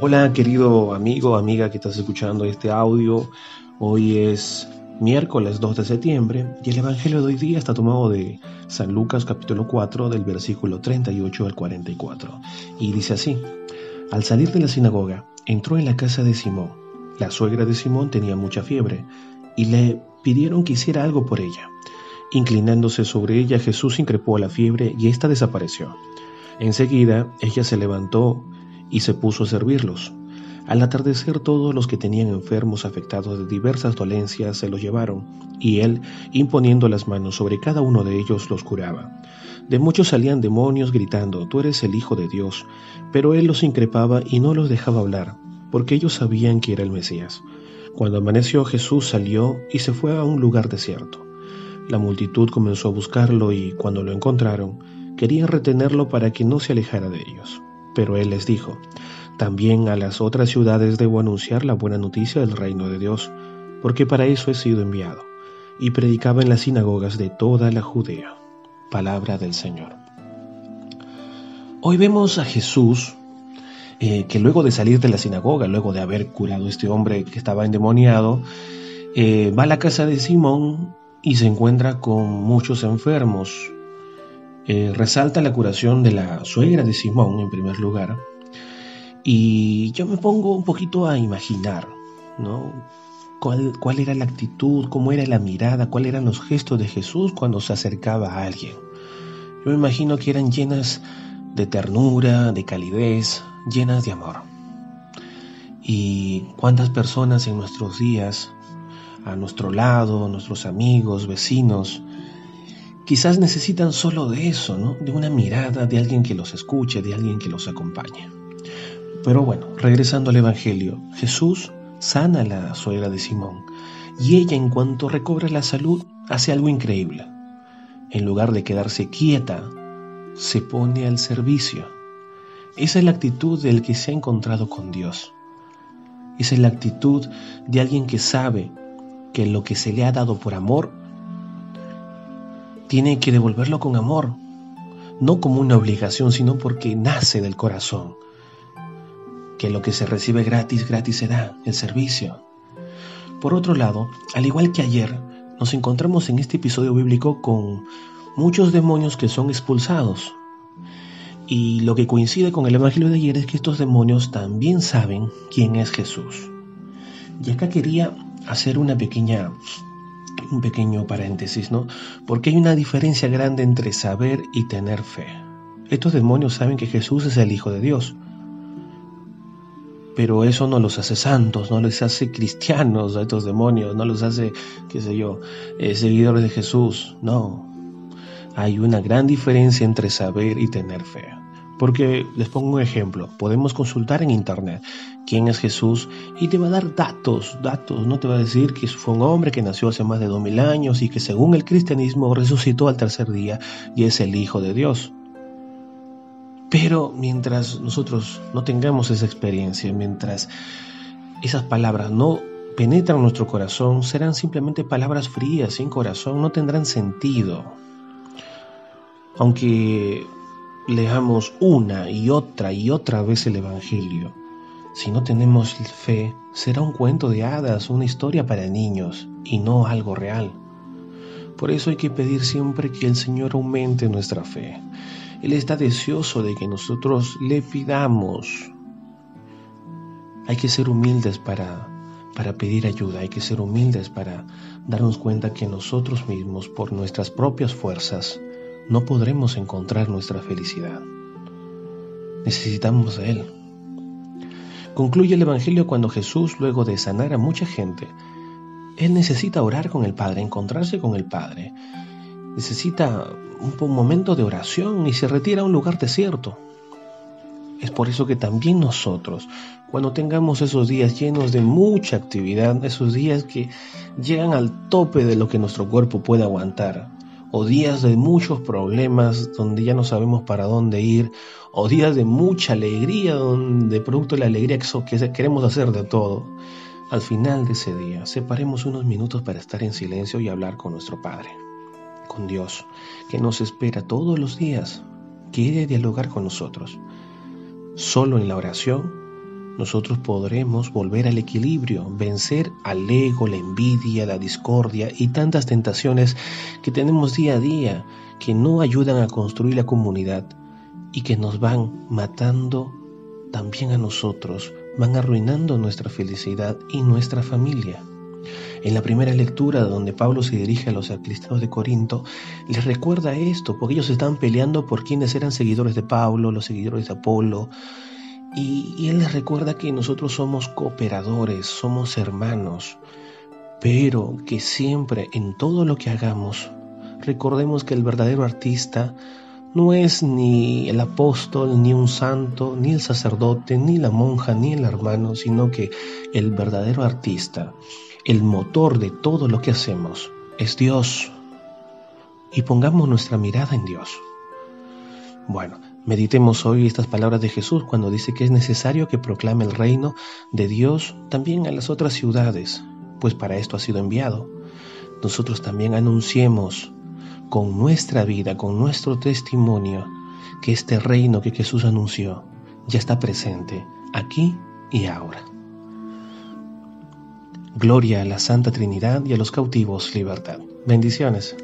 Hola querido amigo, amiga que estás escuchando este audio. Hoy es miércoles 2 de septiembre y el Evangelio de hoy día está tomado de San Lucas capítulo 4 del versículo 38 al 44. Y dice así, al salir de la sinagoga, entró en la casa de Simón. La suegra de Simón tenía mucha fiebre y le pidieron que hiciera algo por ella. Inclinándose sobre ella, Jesús increpó a la fiebre y ésta desapareció. Enseguida ella se levantó y se puso a servirlos. Al atardecer todos los que tenían enfermos afectados de diversas dolencias se los llevaron, y él, imponiendo las manos sobre cada uno de ellos, los curaba. De muchos salían demonios gritando, Tú eres el Hijo de Dios, pero él los increpaba y no los dejaba hablar, porque ellos sabían que era el Mesías. Cuando amaneció Jesús salió y se fue a un lugar desierto. La multitud comenzó a buscarlo y cuando lo encontraron, querían retenerlo para que no se alejara de ellos. Pero él les dijo, también a las otras ciudades debo anunciar la buena noticia del reino de Dios, porque para eso he sido enviado. Y predicaba en las sinagogas de toda la Judea. Palabra del Señor. Hoy vemos a Jesús eh, que luego de salir de la sinagoga, luego de haber curado a este hombre que estaba endemoniado, eh, va a la casa de Simón y se encuentra con muchos enfermos, eh, resalta la curación de la suegra de Simón en primer lugar. Y yo me pongo un poquito a imaginar, ¿no? ¿Cuál, ¿Cuál era la actitud, cómo era la mirada, cuáles eran los gestos de Jesús cuando se acercaba a alguien? Yo me imagino que eran llenas de ternura, de calidez, llenas de amor. Y cuántas personas en nuestros días, a nuestro lado, nuestros amigos, vecinos, quizás necesitan solo de eso, ¿no? De una mirada, de alguien que los escuche, de alguien que los acompañe. Pero bueno, regresando al Evangelio, Jesús sana a la suegra de Simón y ella en cuanto recobra la salud hace algo increíble. En lugar de quedarse quieta, se pone al servicio. Esa es la actitud del que se ha encontrado con Dios. Esa es la actitud de alguien que sabe que lo que se le ha dado por amor tiene que devolverlo con amor, no como una obligación, sino porque nace del corazón. Que lo que se recibe gratis, gratis se da, el servicio. Por otro lado, al igual que ayer, nos encontramos en este episodio bíblico con muchos demonios que son expulsados. Y lo que coincide con el Evangelio de ayer es que estos demonios también saben quién es Jesús. Y acá quería hacer una pequeña un pequeño paréntesis, ¿no? Porque hay una diferencia grande entre saber y tener fe. Estos demonios saben que Jesús es el Hijo de Dios, pero eso no los hace santos, no les hace cristianos a estos demonios, no los hace, qué sé yo, eh, seguidores de Jesús, no. Hay una gran diferencia entre saber y tener fe. Porque les pongo un ejemplo, podemos consultar en internet quién es Jesús y te va a dar datos, datos, no te va a decir que fue un hombre que nació hace más de dos mil años y que según el cristianismo resucitó al tercer día y es el Hijo de Dios. Pero mientras nosotros no tengamos esa experiencia, mientras esas palabras no penetran nuestro corazón, serán simplemente palabras frías, sin corazón, no tendrán sentido. Aunque leamos una y otra y otra vez el Evangelio, si no tenemos fe, será un cuento de hadas, una historia para niños y no algo real. Por eso hay que pedir siempre que el Señor aumente nuestra fe. Él está deseoso de que nosotros le pidamos. Hay que ser humildes para, para pedir ayuda, hay que ser humildes para darnos cuenta que nosotros mismos, por nuestras propias fuerzas, no podremos encontrar nuestra felicidad. Necesitamos de Él. Concluye el Evangelio cuando Jesús, luego de sanar a mucha gente, Él necesita orar con el Padre, encontrarse con el Padre. Necesita un momento de oración y se retira a un lugar desierto. Es por eso que también nosotros, cuando tengamos esos días llenos de mucha actividad, esos días que llegan al tope de lo que nuestro cuerpo puede aguantar, o días de muchos problemas donde ya no sabemos para dónde ir, o días de mucha alegría donde producto de la alegría que queremos hacer de todo. Al final de ese día, separemos unos minutos para estar en silencio y hablar con nuestro Padre, con Dios, que nos espera todos los días, quiere dialogar con nosotros. Solo en la oración nosotros podremos volver al equilibrio, vencer al ego, la envidia, la discordia y tantas tentaciones que tenemos día a día que no ayudan a construir la comunidad y que nos van matando también a nosotros, van arruinando nuestra felicidad y nuestra familia. En la primera lectura, donde Pablo se dirige a los cristianos de Corinto, les recuerda esto, porque ellos estaban peleando por quienes eran seguidores de Pablo, los seguidores de Apolo, y, él les recuerda que nosotros somos cooperadores, somos hermanos, pero que siempre en todo lo que hagamos, recordemos que el verdadero artista no es ni el apóstol, ni un santo, ni el sacerdote, ni la monja, ni el hermano, sino que el verdadero artista, el motor de todo lo que hacemos, es Dios. Y pongamos nuestra mirada en Dios. Bueno, meditemos hoy estas palabras de Jesús cuando dice que es necesario que proclame el reino de Dios también a las otras ciudades, pues para esto ha sido enviado. Nosotros también anunciemos con nuestra vida, con nuestro testimonio, que este reino que Jesús anunció ya está presente aquí y ahora. Gloria a la Santa Trinidad y a los cautivos libertad. Bendiciones.